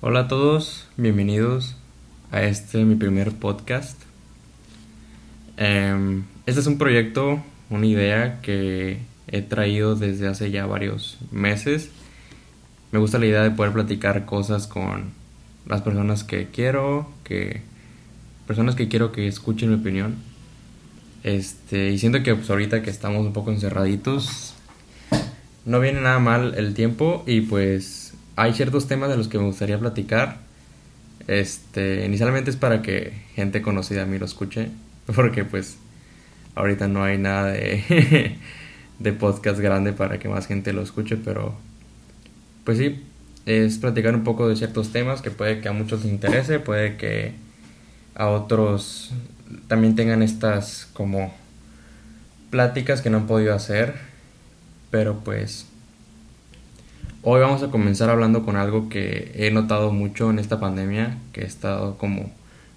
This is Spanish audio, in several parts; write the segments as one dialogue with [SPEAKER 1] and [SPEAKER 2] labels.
[SPEAKER 1] Hola a todos, bienvenidos a este mi primer podcast. Em, este es un proyecto, una idea que he traído desde hace ya varios meses. Me gusta la idea de poder platicar cosas con las personas que quiero, que personas que quiero que escuchen mi opinión. Este, y siento que pues, ahorita que estamos un poco encerraditos, no viene nada mal el tiempo y pues hay ciertos temas de los que me gustaría platicar. Este, inicialmente es para que gente conocida a mí lo escuche, porque pues ahorita no hay nada de, de podcast grande para que más gente lo escuche, pero pues sí, es platicar un poco de ciertos temas que puede que a muchos les interese, puede que a otros también tengan estas como pláticas que no han podido hacer, pero pues Hoy vamos a comenzar hablando con algo que he notado mucho en esta pandemia, que he estado como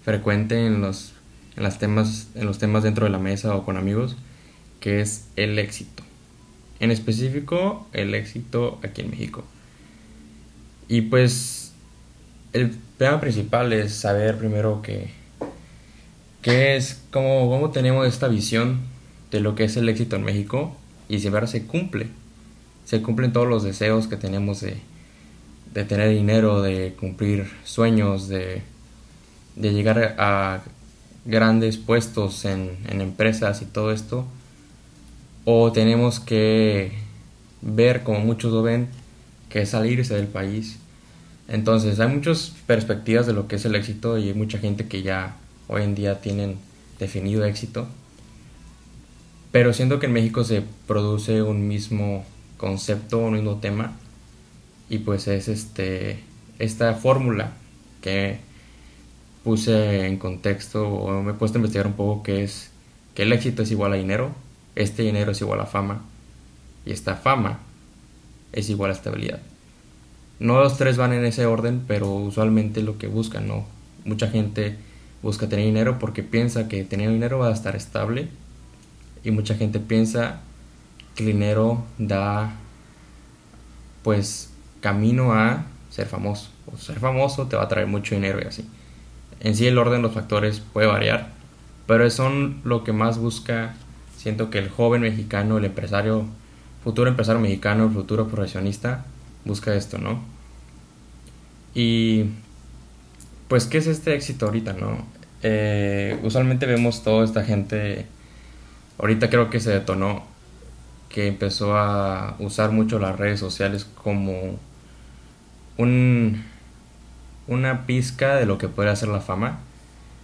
[SPEAKER 1] frecuente en los, en las temas, en los temas dentro de la mesa o con amigos, que es el éxito. En específico, el éxito aquí en México. Y pues el tema principal es saber primero que, qué es, cómo, cómo tenemos esta visión de lo que es el éxito en México y si verdad se cumple se cumplen todos los deseos que tenemos de, de tener dinero, de cumplir sueños, de, de llegar a grandes puestos en, en, empresas y todo esto, o tenemos que ver, como muchos lo ven, que es salirse del país. Entonces hay muchas perspectivas de lo que es el éxito y hay mucha gente que ya hoy en día tienen definido éxito. Pero siento que en México se produce un mismo concepto, un mismo tema. Y pues es este esta fórmula que puse en contexto o me he puesto a investigar un poco que es que el éxito es igual a dinero, este dinero es igual a fama y esta fama es igual a estabilidad. No los tres van en ese orden, pero usualmente lo que buscan, ¿no? Mucha gente busca tener dinero porque piensa que tener dinero va a estar estable y mucha gente piensa que dinero da pues camino a ser famoso. O ser famoso te va a traer mucho dinero y así. En sí el orden de los factores puede variar, pero son lo que más busca, siento que el joven mexicano, el empresario, futuro empresario mexicano, el futuro profesionista, busca esto, ¿no? Y pues, ¿qué es este éxito ahorita, no? Eh, usualmente vemos toda esta gente, ahorita creo que se detonó que empezó a usar mucho las redes sociales como un, una pizca de lo que puede hacer la fama.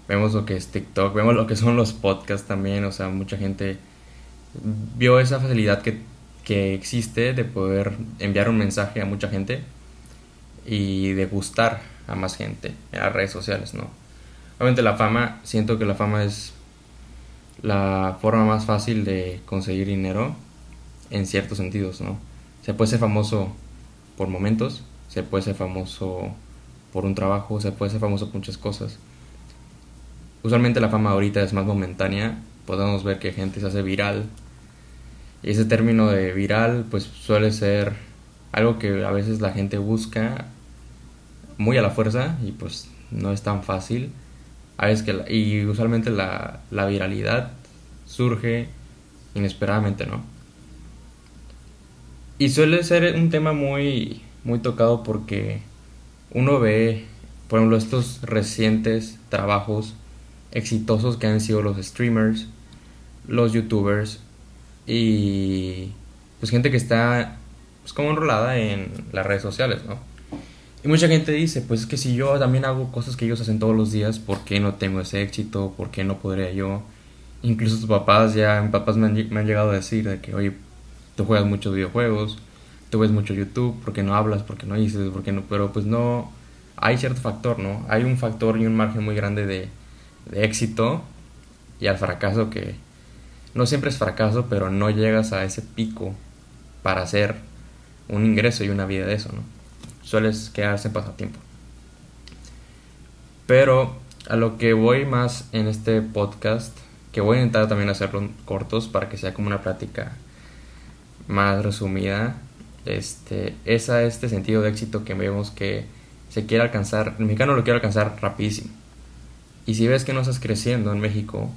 [SPEAKER 1] Vemos lo que es TikTok, vemos lo que son los podcasts también, o sea, mucha gente vio esa facilidad que, que existe de poder enviar un mensaje a mucha gente y de gustar a más gente en las redes sociales, ¿no? Obviamente la fama, siento que la fama es la forma más fácil de conseguir dinero en ciertos sentidos, ¿no? Se puede ser famoso por momentos, se puede ser famoso por un trabajo, se puede ser famoso por muchas cosas. Usualmente la fama ahorita es más momentánea, podemos ver que gente se hace viral. Y ese término de viral pues suele ser algo que a veces la gente busca muy a la fuerza y pues no es tan fácil. A veces que y usualmente la, la viralidad surge inesperadamente, ¿no? Y suele ser un tema muy, muy tocado porque uno ve, por ejemplo, estos recientes trabajos exitosos que han sido los streamers, los youtubers y pues gente que está pues como enrolada en las redes sociales, ¿no? Y mucha gente dice, pues es que si yo también hago cosas que ellos hacen todos los días, ¿por qué no tengo ese éxito? ¿Por qué no podría yo? Incluso sus papás ya, mis papás me han, llegado a decir de que, oye, tú juegas muchos videojuegos, tú ves mucho YouTube, porque no hablas, porque no dices, porque no, pero pues no, hay cierto factor, ¿no? Hay un factor y un margen muy grande de, éxito y al fracaso que no siempre es fracaso, pero no llegas a ese pico para hacer un ingreso y una vida de eso, ¿no? Sueles quedarse en pasatiempo. Pero a lo que voy más en este podcast, que voy a intentar también hacerlo cortos para que sea como una plática más resumida, este, es este sentido de éxito que vemos que se quiere alcanzar, el mexicano lo quiere alcanzar rapidísimo. Y si ves que no estás creciendo en México,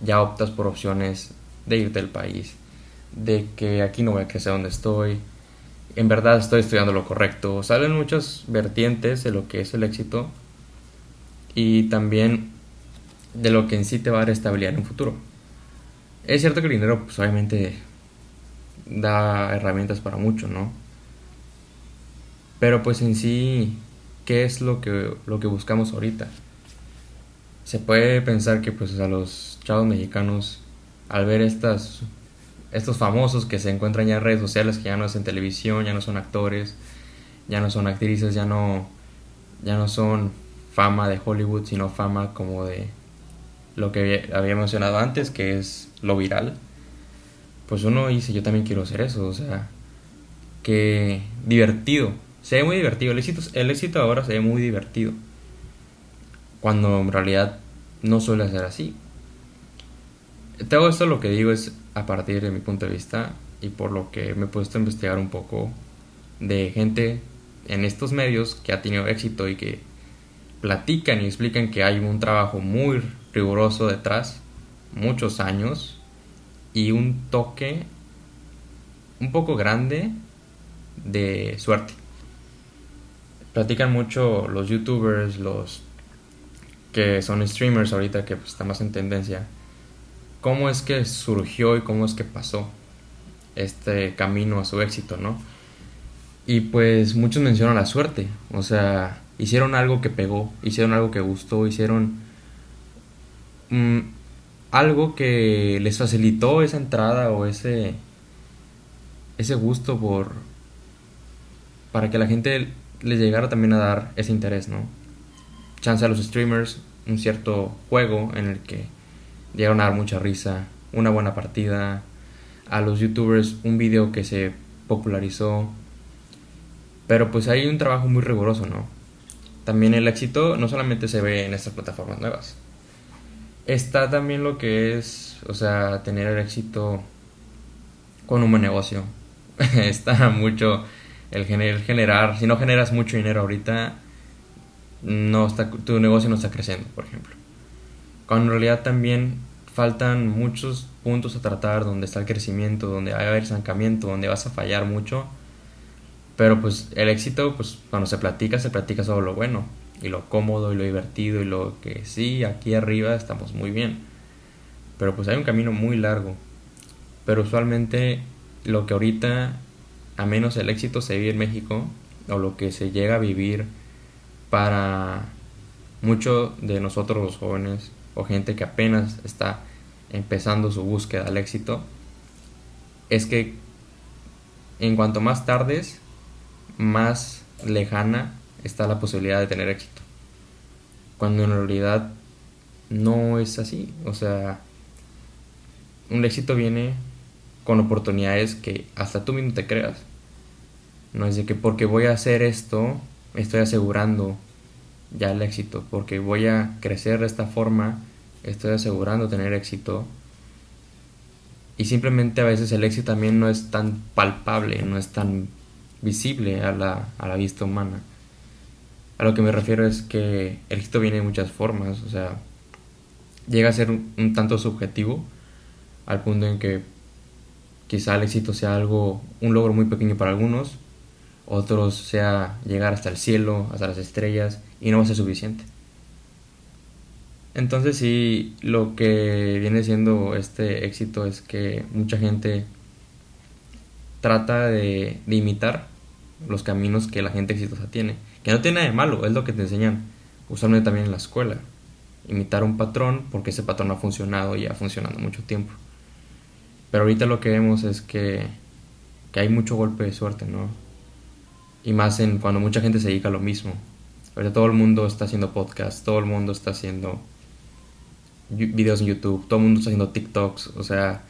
[SPEAKER 1] ya optas por opciones de irte del país, de que aquí no voy a crecer donde estoy, en verdad estoy estudiando lo correcto. Salen muchas vertientes de lo que es el éxito y también de lo que en sí te va a dar en un futuro. Es cierto que el dinero, pues obviamente da herramientas para mucho, ¿no? Pero pues en sí, ¿qué es lo que, lo que buscamos ahorita? Se puede pensar que pues a los chavos mexicanos, al ver estas, estos famosos que se encuentran ya en redes sociales, que ya no es en televisión, ya no son actores, ya no son actrices, ya no, ya no son fama de Hollywood, sino fama como de lo que había mencionado antes, que es lo viral. Pues uno dice, yo también quiero hacer eso, o sea, que divertido, se ve muy divertido, el éxito, el éxito ahora se ve muy divertido, cuando en realidad no suele ser así. Todo esto lo que digo es a partir de mi punto de vista y por lo que me he puesto a investigar un poco de gente en estos medios que ha tenido éxito y que platican y explican que hay un trabajo muy riguroso detrás, muchos años y un toque un poco grande de suerte. Platican mucho los youtubers, los que son streamers ahorita que pues, está más en tendencia, cómo es que surgió y cómo es que pasó este camino a su éxito, ¿no? Y pues muchos mencionan la suerte, o sea, hicieron algo que pegó, hicieron algo que gustó, hicieron Mm, algo que les facilitó esa entrada o ese ese gusto por para que la gente les llegara también a dar ese interés, ¿no? Chance a los streamers, un cierto juego en el que llegaron a dar mucha risa, una buena partida, a los youtubers un video que se popularizó, pero pues hay un trabajo muy riguroso, ¿no? También el éxito no solamente se ve en estas plataformas nuevas, está también lo que es, o sea, tener el éxito con un buen negocio. está mucho el generar, si no generas mucho dinero ahorita, no está, tu negocio no está creciendo, por ejemplo. Cuando en realidad también faltan muchos puntos a tratar donde está el crecimiento, donde va a haber estancamiento, donde vas a fallar mucho. Pero pues el éxito, pues cuando se platica, se platica sobre lo bueno y lo cómodo y lo divertido y lo que sí, aquí arriba estamos muy bien. Pero pues hay un camino muy largo. Pero usualmente lo que ahorita, a menos el éxito se vive en México, o lo que se llega a vivir para muchos de nosotros los jóvenes, o gente que apenas está empezando su búsqueda al éxito, es que en cuanto más tardes, más lejana está la posibilidad de tener éxito. Cuando en realidad no es así. O sea, un éxito viene con oportunidades que hasta tú mismo te creas. No es de que porque voy a hacer esto, estoy asegurando ya el éxito. Porque voy a crecer de esta forma, estoy asegurando tener éxito. Y simplemente a veces el éxito también no es tan palpable, no es tan visible a la, a la vista humana. A lo que me refiero es que el éxito viene de muchas formas, o sea, llega a ser un, tanto subjetivo al punto en que quizá el éxito sea algo, un logro muy pequeño para algunos, otros sea llegar hasta el cielo, hasta las estrellas, y no va a ser suficiente. Entonces sí, lo que viene siendo este éxito es que mucha gente trata de, de imitar los caminos que la gente exitosa tiene que no tiene nada de malo, es lo que te enseñan usualmente también en la escuela. Imitar un patrón porque ese patrón ha funcionado y ha funcionado mucho tiempo. Pero ahorita lo que vemos es que, que hay mucho golpe de suerte, ¿no? Y más en cuando mucha gente se dedica a lo mismo. Ahorita todo el mundo está haciendo podcasts, todo el mundo está haciendo videos en YouTube, todo el mundo está haciendo TikToks, o sea,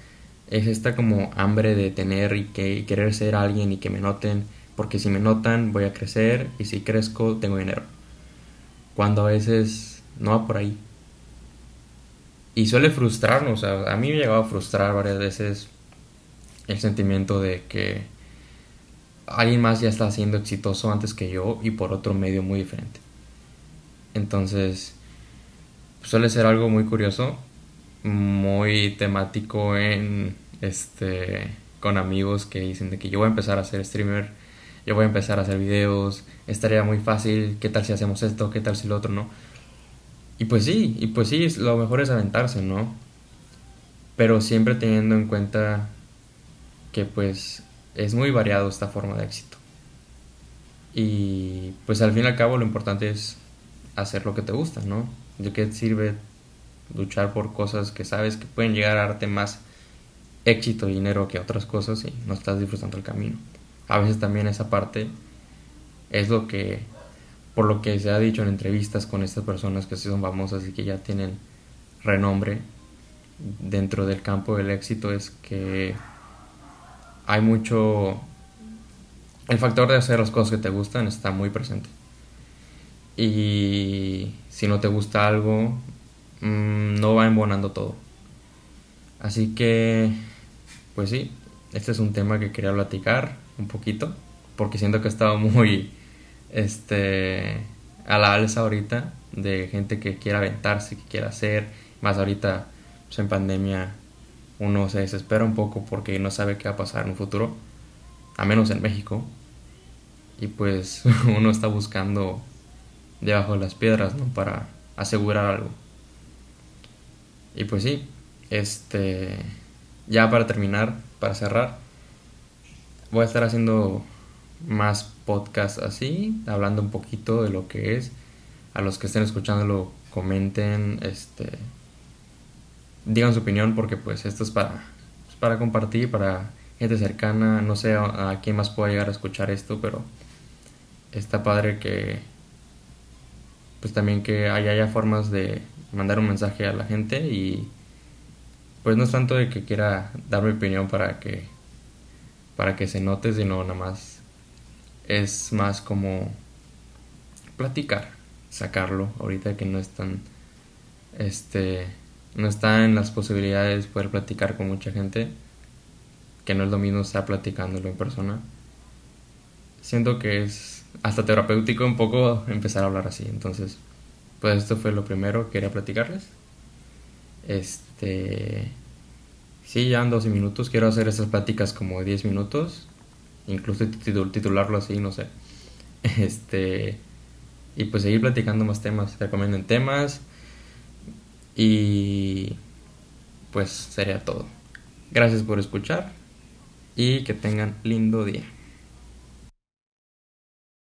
[SPEAKER 1] es esta como hambre de tener y, que, y querer ser alguien y que me noten porque si me notan voy a crecer y si crezco tengo dinero. Cuando a veces no va por ahí. Y suele frustrarnos, a mí me ha llegado a frustrar varias veces el sentimiento de que alguien más ya está siendo exitoso antes que yo y por otro medio muy diferente. Entonces, suele ser algo muy curioso, muy temático en este con amigos que dicen de que yo voy a empezar a ser streamer, yo voy a empezar a hacer videos, estaría muy fácil, ¿qué tal si hacemos esto? ¿Qué tal si lo otro no? Y pues sí, y pues sí, lo mejor es aventarse, ¿no? Pero siempre teniendo en cuenta que pues es muy variado esta forma de éxito. Y pues al fin y al cabo lo importante es hacer lo que te gusta, ¿no? ¿De qué sirve luchar por cosas que sabes que pueden llegar a darte más éxito y dinero que otras cosas y no estás disfrutando el camino? A veces también esa parte es lo que, por lo que se ha dicho en entrevistas con estas personas que sí son famosas y que ya tienen renombre dentro del campo del éxito, es que hay mucho... El factor de hacer las cosas que te gustan está muy presente. Y si no te gusta algo, mm, no va embonando todo. Así que, pues sí, este es un tema que quería platicar un poquito, porque siento que he estado muy este, a la alza ahorita de gente que quiera aventarse, que quiera hacer, más ahorita pues, en pandemia uno se desespera un poco porque no sabe qué va a pasar en un futuro, a menos en México, y pues uno está buscando debajo de las piedras, ¿no? Para asegurar algo. Y pues sí, este, ya para terminar, para cerrar, voy a estar haciendo más podcasts así, hablando un poquito de lo que es. A los que estén escuchándolo, comenten, este, digan su opinión porque pues esto es para, pues, para compartir, para gente cercana, no sé a, a, quién más pueda llegar a escuchar esto, pero está padre que pues también que haya, haya formas de mandar un mensaje a la gente y pues no es tanto de que quiera dar mi opinión para que para que se note, sino nada más es más como platicar, sacarlo ahorita que no están este no está en las posibilidades poder platicar con mucha gente, que no es lo mismo estar platicándolo en persona. Siento que es hasta terapéutico un poco empezar a hablar así, entonces pues esto fue lo primero que quería platicarles. Este sí, ya en 12 minutos, quiero hacer esas pláticas como 10 minutos, incluso titularlo así, no sé. Este y pues seguir platicando más temas, recomienden temas y pues sería todo. Gracias por escuchar y que tengan lindo día.